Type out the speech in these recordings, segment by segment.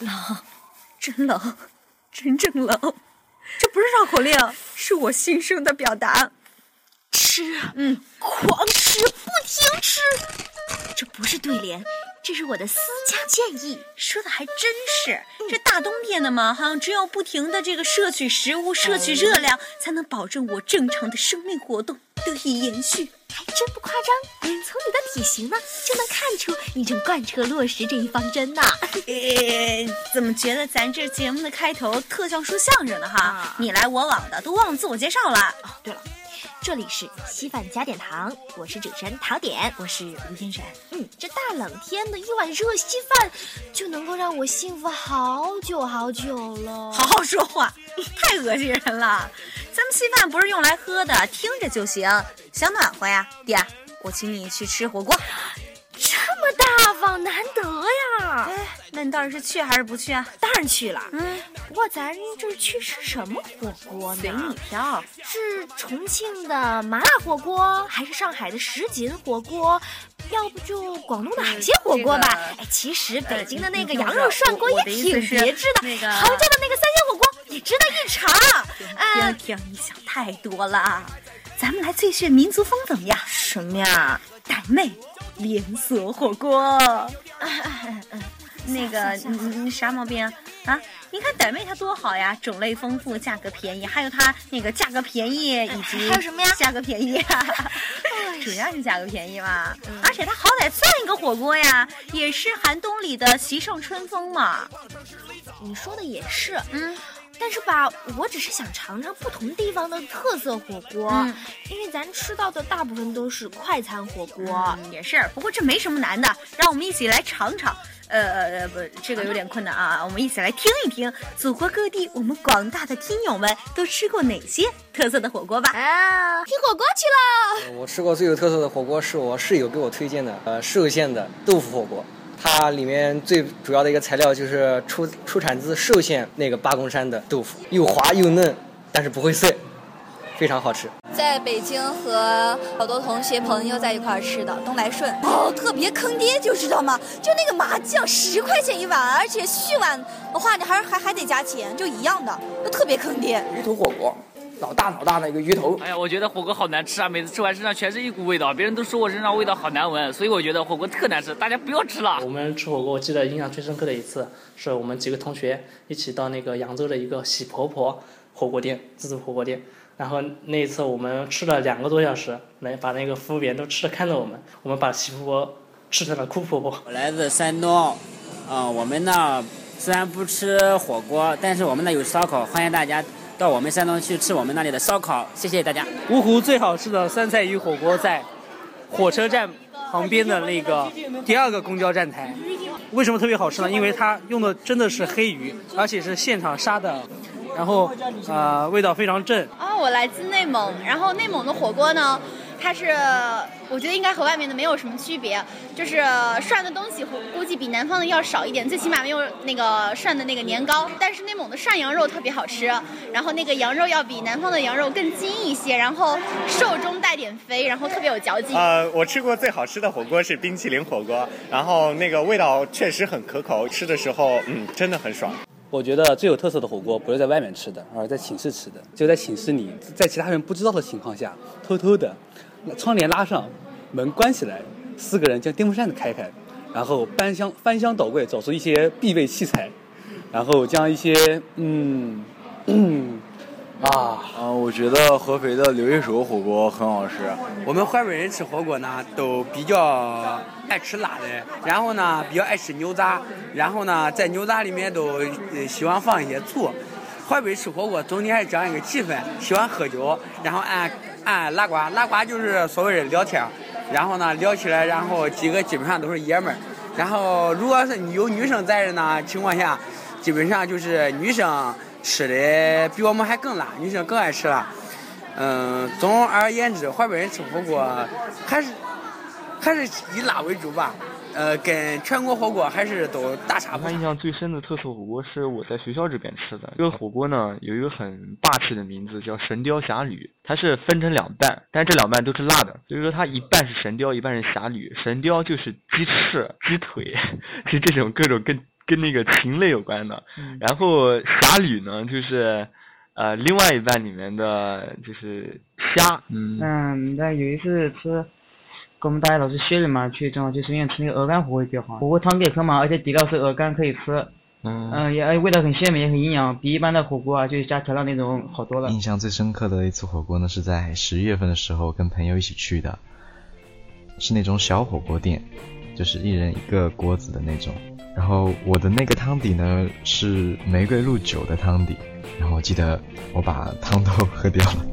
冷，真冷，真正冷。这不是绕口令，是我心声的表达。吃，嗯，狂吃，不停吃。这不是对联，这是我的私家建议。说的还真是。这大冬天的嘛，哈，只有不停的这个摄取食物、摄取热量，才能保证我正常的生命活动得以延续。还真不夸张，从你的体型呢，就能看出你正贯彻落实这一方针呢。呃，怎么觉得咱这节目的开头特像说相声的哈？你来我往的，都忘了自我介绍了。哦，对了。这里是稀饭加点糖，我是主持人陶点，我是吴天神。嗯，这大冷天的一碗热稀饭，就能够让我幸福好久好久了。好好说话，太恶心人了。咱们稀饭不是用来喝的，听着就行。想暖和呀，爹，我请你去吃火锅。这么大方，难得呀！哎，那你到底是去还是不去啊？当然去了。嗯，不过咱这去吃什么火锅呢？随你挑。是重庆的麻辣火锅，还是上海的什锦火锅？要不就广东的海鲜火锅吧？哎，其实北京的那个羊肉涮锅也挺别致的，杭州的那个三鲜火锅也值得一尝。听听，你想太多了。咱们来最炫民族风怎么样？什么呀？傣妹。连锁火锅，那个你你啥毛病啊？啊，你看傣妹她多好呀，种类丰富，价格便宜，还有它那个价格便宜以及还有什么呀？价格便宜 主要是价格便宜嘛。而且它好歹算一个火锅呀，也是寒冬里的席上春风嘛。你说的也是，嗯。但是吧，我只是想尝尝不同地方的特色火锅，因为咱吃到的大部分都是快餐火锅。也是，不过这没什么难的，让我们一起来尝尝。呃呃不，这个有点困难啊，我们一起来听一听祖国各地我们广大的听友们都吃过哪些特色的火锅吧。啊，听火锅去了。我吃过最有特色的火锅是我室友给我推荐的，呃，寿县的豆腐火锅。它里面最主要的一个材料就是出出产自寿县那个八公山的豆腐，又滑又嫩，但是不会碎，非常好吃。在北京和好多同学朋友在一块儿吃的东来顺，哦，特别坑爹，就知道吗？就那个麻酱十块钱一碗，而且续碗的话你还还还得加钱，就一样的，就特别坑爹。鱼头火锅。老大老大的一个鱼头，哎呀，我觉得火锅好难吃啊！每次吃完身上全是一股味道，别人都说我身上味道好难闻，所以我觉得火锅特难吃，大家不要吃了。我们吃火锅，我记得印象最深刻的一次，是我们几个同学一起到那个扬州的一个喜婆婆火锅店，自助火锅店。然后那一次我们吃了两个多小时，来把那个服务员都吃的看着我们，我们把喜婆婆吃成了哭婆婆。我来自山东，嗯，我们那虽然不吃火锅，但是我们那有烧烤，欢迎大家。到我们山东去吃我们那里的烧烤，谢谢大家。芜湖最好吃的酸菜鱼火锅在火车站旁边的那个第二个公交站台。为什么特别好吃呢？因为它用的真的是黑鱼，而且是现场杀的，然后呃味道非常正。啊，我来自内蒙，然后内蒙的火锅呢？它是，我觉得应该和外面的没有什么区别，就是涮的东西估计比南方的要少一点，最起码没有那个涮的那个年糕。但是内蒙的涮羊肉特别好吃，然后那个羊肉要比南方的羊肉更筋一些，然后瘦中带点肥，然后特别有嚼劲。呃，我吃过最好吃的火锅是冰淇淋火锅，然后那个味道确实很可口，吃的时候嗯真的很爽。我觉得最有特色的火锅不是在外面吃的，而是在寝室吃的，就在寝室里，在其他人不知道的情况下，偷偷的。窗帘拉上，门关起来，四个人将电风扇开开，然后搬箱翻箱倒柜找出一些必备器材，然后将一些嗯啊啊，我觉得合肥的刘一手火锅很好吃。我们淮北人吃火锅呢，都比较爱吃辣的，然后呢比较爱吃牛杂，然后呢在牛杂里面都喜欢放一些醋。淮北吃火锅总体还是这样一个气氛，喜欢喝酒，然后按。啊，拉呱，拉呱就是所谓的聊天然后呢聊起来，然后几个基本上都是爷们儿，然后如果是有女生在的呢情况下，基本上就是女生吃的比我们还更辣，女生更爱吃辣。嗯，总而言之，淮北人吃火锅还是还是以辣为主吧。呃，跟全国火锅还是都大差不差。印象最深的特色火锅是我在学校这边吃的。这个火锅呢，有一个很霸气的名字，叫《神雕侠侣》。它是分成两半，但这两半都是辣的。所以说它一半是神雕，一半是侠侣。神雕就是鸡翅、鸡腿，是这种各种跟跟那个禽类有关的。然后侠侣呢，就是呃另外一半里面的就是虾。嗯。嗯，那有一次吃，给我们大学老师写的嘛，去正好就顺便吃那个鹅肝火锅比较好。火锅汤给喝嘛，而且底料是鹅肝可以吃。嗯，也味道很鲜美，也很营养，比一般的火锅啊，就是加调料那种好多了。印象最深刻的一次火锅呢，是在十一月份的时候跟朋友一起去的，是那种小火锅店，就是一人一个锅子的那种。然后我的那个汤底呢是玫瑰露酒的汤底，然后我记得我把汤都 喝掉了。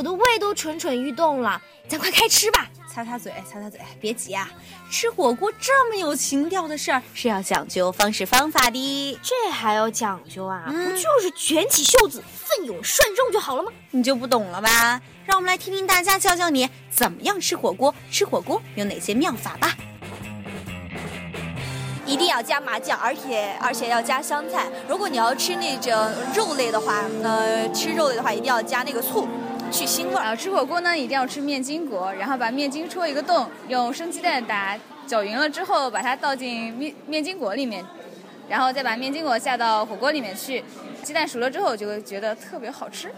我的胃都蠢蠢欲动了，咱快开吃吧！擦擦嘴，擦擦嘴，别急啊！吃火锅这么有情调的事儿，是要讲究方式方法的。这还要讲究啊？不就是卷起袖子，奋勇涮肉就好了吗？你就不懂了吧？让我们来听听大家教教你怎么样吃火锅，吃火锅有哪些妙法吧。一定要加麻酱，而且而且要加香菜。如果你要吃那种肉类的话，呃，吃肉类的话一定要加那个醋。去腥味儿。吃火锅呢，一定要吃面筋果，然后把面筋戳一个洞，用生鸡蛋打搅匀了之后，把它倒进面面筋果里面，然后再把面筋果下到火锅里面去，鸡蛋熟了之后就会觉得特别好吃。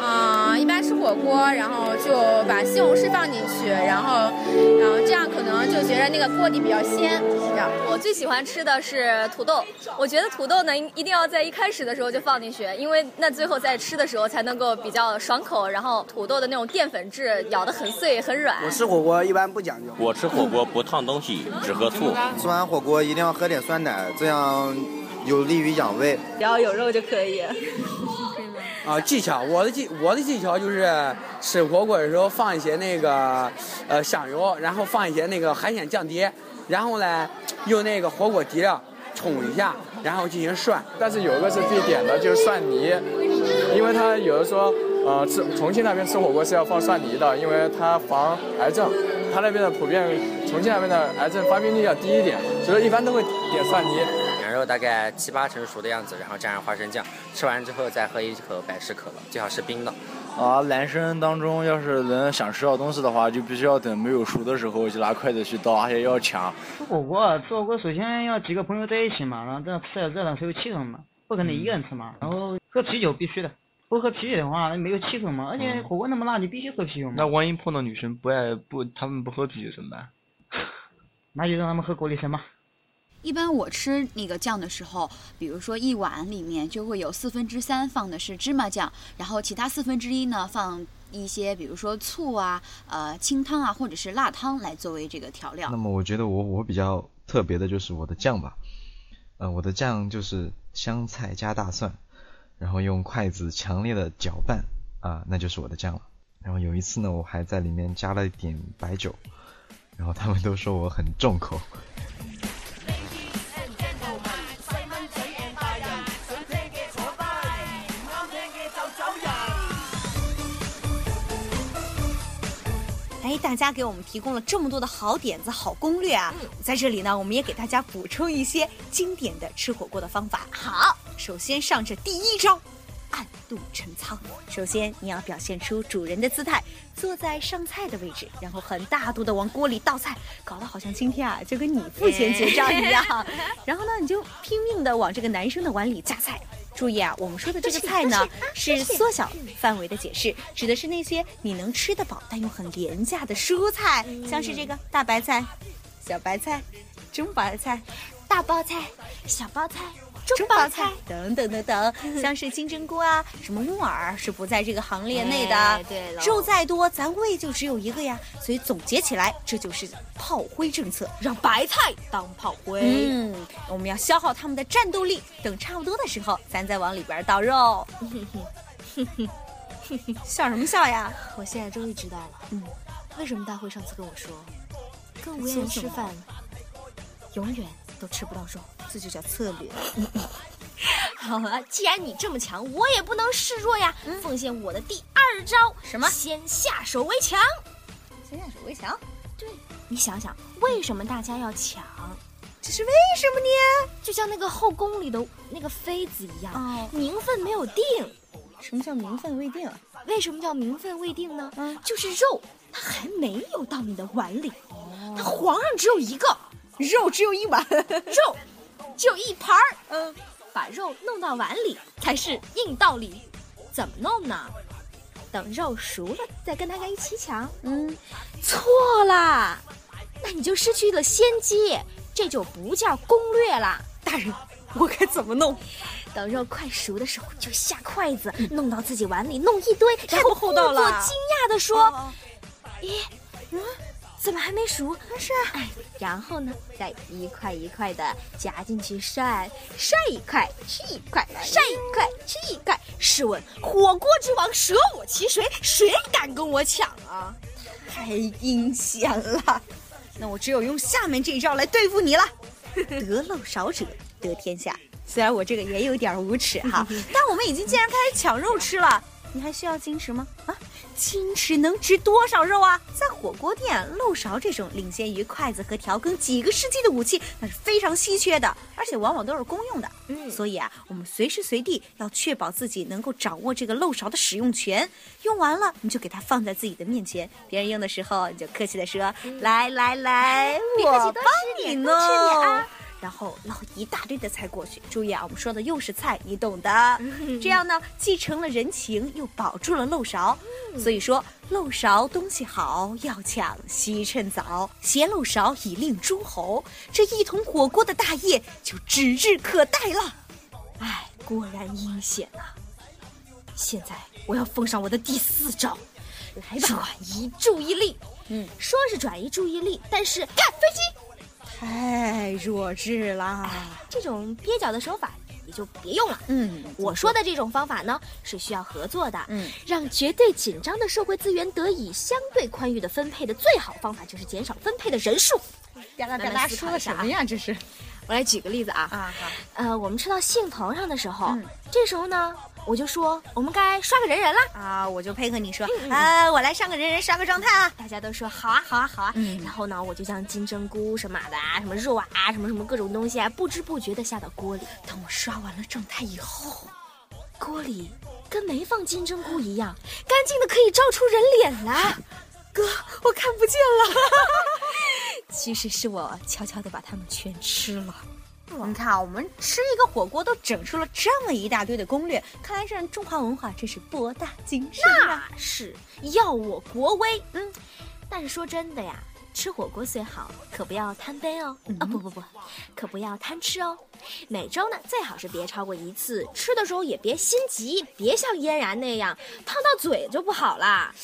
啊，一般吃火锅，然后就把西红柿放进去，然后，然后这样可能就觉得那个锅底比较鲜。这样，我最喜欢吃的是土豆，我觉得土豆呢一定要在一开始的时候就放进去，因为那最后在吃的时候才能够比较爽口，然后土豆的那种淀粉质咬得很碎很软。我吃火锅一般不讲究，我吃火锅不烫东西，只喝醋。吃完火锅一定要喝点酸奶，这样有利于养胃。只要有肉就可以。啊，技巧，我的技我的技巧就是吃火锅的时候放一些那个呃香油，然后放一些那个海鲜酱碟，然后呢用那个火锅底料冲一下，然后进行涮。但是有一个是必点的，就是蒜泥，因为他有的说呃吃重庆那边吃火锅是要放蒜泥的，因为它防癌症，他那边的普遍重庆那边的癌症发病率要低一点，所以一般都会点蒜泥。肉大概七八成熟的样子，然后蘸上花生酱，吃完之后再喝一口百事可乐，最好是冰的。啊，男生当中要是能想吃到东西的话，就必须要等没有熟的时候就拿筷子去刀，而且要抢。吃火锅，吃火锅首先要几个朋友在一起嘛，然后这样吃点热闹才有气氛嘛，不可能一个人吃嘛。然后喝啤酒必须的，不喝啤酒的话那没有气氛嘛。而且火锅那么辣，你必须喝啤酒嘛。那万一碰到女生不爱不，他们不喝啤酒怎么办？那就让他们喝果粒橙嘛。一般我吃那个酱的时候，比如说一碗里面就会有四分之三放的是芝麻酱，然后其他四分之一呢放一些，比如说醋啊、呃清汤啊或者是辣汤来作为这个调料。那么我觉得我我比较特别的就是我的酱吧，呃我的酱就是香菜加大蒜，然后用筷子强烈的搅拌啊，那就是我的酱了。然后有一次呢，我还在里面加了一点白酒，然后他们都说我很重口。哎，大家给我们提供了这么多的好点子、好攻略啊！在这里呢，我们也给大家补充一些经典的吃火锅的方法。好，首先上这第一招，暗度陈仓。首先你要表现出主人的姿态，坐在上菜的位置，然后很大度的往锅里倒菜，搞得好像今天啊就跟你付钱结账一样。然后呢，你就拼命的往这个男生的碗里夹菜。注意啊，我们说的这个菜 呢，是缩小范围的解释，指的是那些你能吃得饱但又很廉价的蔬菜，像是这个大白菜、小白菜、中白菜、大包菜、小包菜。中包菜等等等等，像是金针菇啊，什么木耳是不在这个行列内的。对了，肉再多，咱胃就只有一个呀。所以总结起来，这就是炮灰政策，让白菜当炮灰。嗯，我们要消耗他们的战斗力，等差不多的时候，咱再往里边倒肉。笑什么笑呀？我现在终于知道了，嗯，为什么大辉上次跟我说，跟无言吃饭，永远。都吃不到肉，这就叫策略。好了，既然你这么强，我也不能示弱呀！奉献我的第二招，什么？先下手为强。先下手为强？对，你想想，为什么大家要抢？这是为什么呢？就像那个后宫里的那个妃子一样，哦、名分没有定。什么叫名分未定？为什么叫名分未定呢？嗯，就是肉它还没有到你的碗里，哦、它皇上只有一个，肉只有一碗，肉只有一盘儿。嗯，把肉弄到碗里才是硬道理。怎么弄呢？等肉熟了再跟大家一起抢。嗯，错啦，那你就失去了先机，这就不叫攻略啦。大人，我该怎么弄？等肉快熟的时候，就下筷子弄到自己碗里，弄一堆，然后故作惊讶的说：“咦，嗯，怎么还没熟？是。哎，然后呢，再一块一块的夹进去涮，涮一块吃一块，涮一块吃一块。试问火锅之王，舍我其谁？谁敢跟我抢啊？太阴险了！那我只有用下面这一招来对付你了。得漏勺者得天下。虽然我这个也有点无耻哈，但我们已经既然开始抢肉吃了，你还需要矜持吗？啊，矜持能值多少肉啊？在火锅店，漏勺这种领先于筷子和调羹几个世纪的武器，那是非常稀缺的，而且往往都是公用的。嗯，所以啊，我们随时随地要确保自己能够掌握这个漏勺的使用权。用完了，你就给它放在自己的面前，别人用的时候，你就客气的说：“来来来，我帮你弄。”然后捞一大堆的菜过去，注意啊，我们说的又是菜，你懂的。这样呢，既成了人情，又保住了漏勺。所以说，漏勺东西好，要抢惜趁早，携漏勺以令诸侯，这一桶火锅的大业就指日可待了。哎，果然阴险啊！现在我要奉上我的第四招，来吧，转移注意力。嗯，说是转移注意力，但是看飞机。太弱智了！这种蹩脚的手法你就别用了。嗯，我说的这种方法呢，是需要合作的。嗯，让绝对紧张的社会资源得以相对宽裕的分配的最好方法就是减少分配的人数。别啦别啦，说的什么呀？这是，我来举个例子啊。啊好。呃，我们吃到杏头上的时候，这时候呢。我就说我们该刷个人人了啊！我就配合你说，啊，我来上个人人，刷个状态啊！大家都说好啊，好啊，好啊。嗯。然后呢，我就将金针菇什么的啊，什么肉啊，什么什么各种东西啊，不知不觉的下到锅里。等我刷完了状态以后，锅里跟没放金针菇一样，干净的可以照出人脸来。哥，我看不见了。其实是我悄悄的把它们全吃了。你看啊，我们吃一个火锅都整出了这么一大堆的攻略，看来这中华文化真是博大精深啊！那是耀我国威。嗯，但是说真的呀，吃火锅虽好，可不要贪杯哦。啊不不不，可不要贪吃哦。每周呢，最好是别超过一次。吃的时候也别心急，别像嫣然那样烫到嘴就不好啦。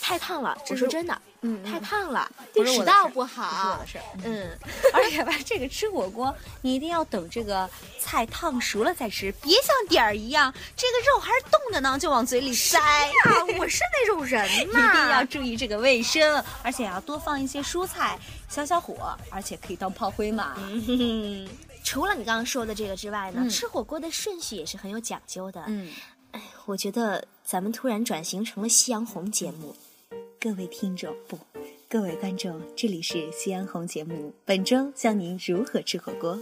太烫了，我说真的。嗯，太烫了，对食道不好。我的事儿。嗯，而且吧，这个吃火锅，你一定要等这个菜烫熟了再吃，别像点儿一样，这个肉还是冻的呢，就往嘴里塞。呀，我是那种人嘛。一定要注意这个卫生，而且要多放一些蔬菜，消消火，而且可以当炮灰嘛。嗯除了你刚刚说的这个之外呢，吃火锅的顺序也是很有讲究的。嗯，哎，我觉得咱们突然转型成了夕阳红节目。各位听众不，各位观众，这里是夕阳红节目，本周教您如何吃火锅。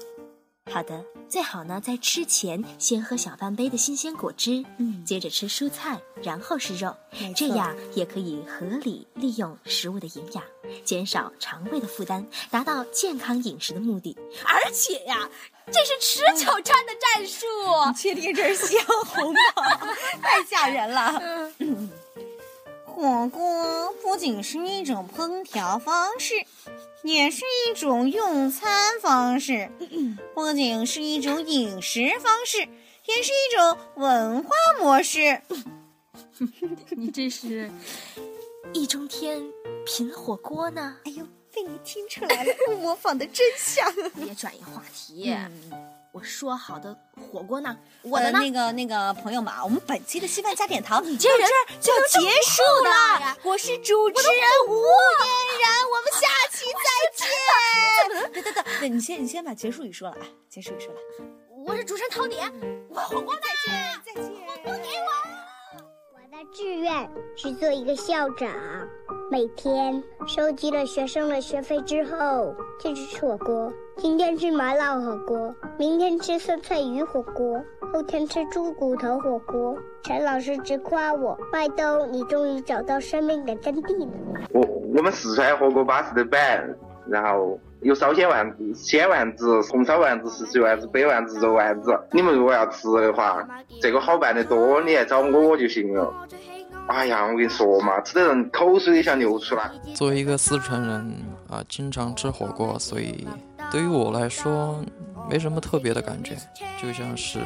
好的，最好呢在吃前先喝小半杯的新鲜果汁，嗯，接着吃蔬菜，然后是肉，这样也可以合理利用食物的营养，减少肠胃的负担，达到健康饮食的目的。而且呀，这是持久战的战术。你确定这是夕阳红吗？太吓人了。嗯火锅不仅是一种烹调方式，也是一种用餐方式；不仅是一种饮食方式，也是一种文化模式。你这是易中天品火锅呢？哎呦，被你听出来了，模仿的真像。别转移话题。我说好的火锅呢？我的那个那个朋友们啊，我们本期的稀饭加点糖，你这人就要结束了。我是主持人吴嫣然，我们下期再见。等等等，你先你先把结束语说了啊，结束语说了。我是主持人陶点，我火锅再见再见，火锅给我。我的志愿是做一个校长。每天收集了学生的学费之后，就去吃火锅。今天吃麻辣火锅，明天吃酸菜鱼火锅，后天吃猪骨头火锅。陈老师直夸我：“麦兜，你终于找到生命的真谛了。”我我们四川火锅巴适的板，然后有烧鲜丸子、鲜丸子、红烧丸子、四水丸子、白丸子、肉丸子。你们如果要吃的话，这个好办得多，你来找我就行了。哎呀，我跟你说嘛，吃的人口水都想流出来。作为一个四川人啊，经常吃火锅，所以对于我来说没什么特别的感觉，就像是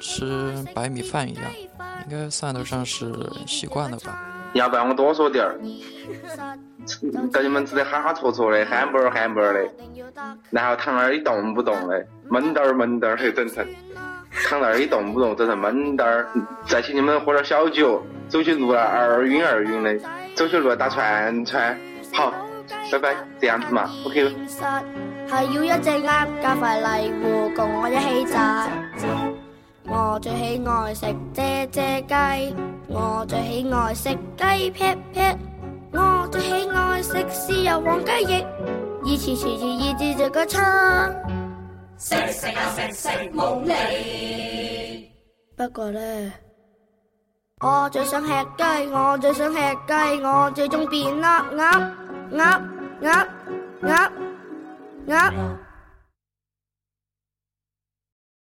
吃白米饭一样，应该算得上是习惯了吧。要不然我多说点儿，跟你们吃的哈戳戳的，憨巴儿憨巴儿的，然后躺那儿一动不动的，闷墩儿闷墩儿的整成，躺那儿一动不动整成闷墩儿，再请你们喝点小酒。走起路来二晕二晕的，走起路来打串串。好，拜拜，这样子嘛，OK。係要一隻鴨加塊荔芋共我一起炸。我最喜愛食啫啫雞，我最喜愛食雞撇撇，我最喜愛食豉油黃雞翼，一起吃一一隻這個叉。食食啊食食冇膩。不过咧。我最想吃鸡，我最想吃鸡，我最終變鴨鴨鴨鴨鴨鴨。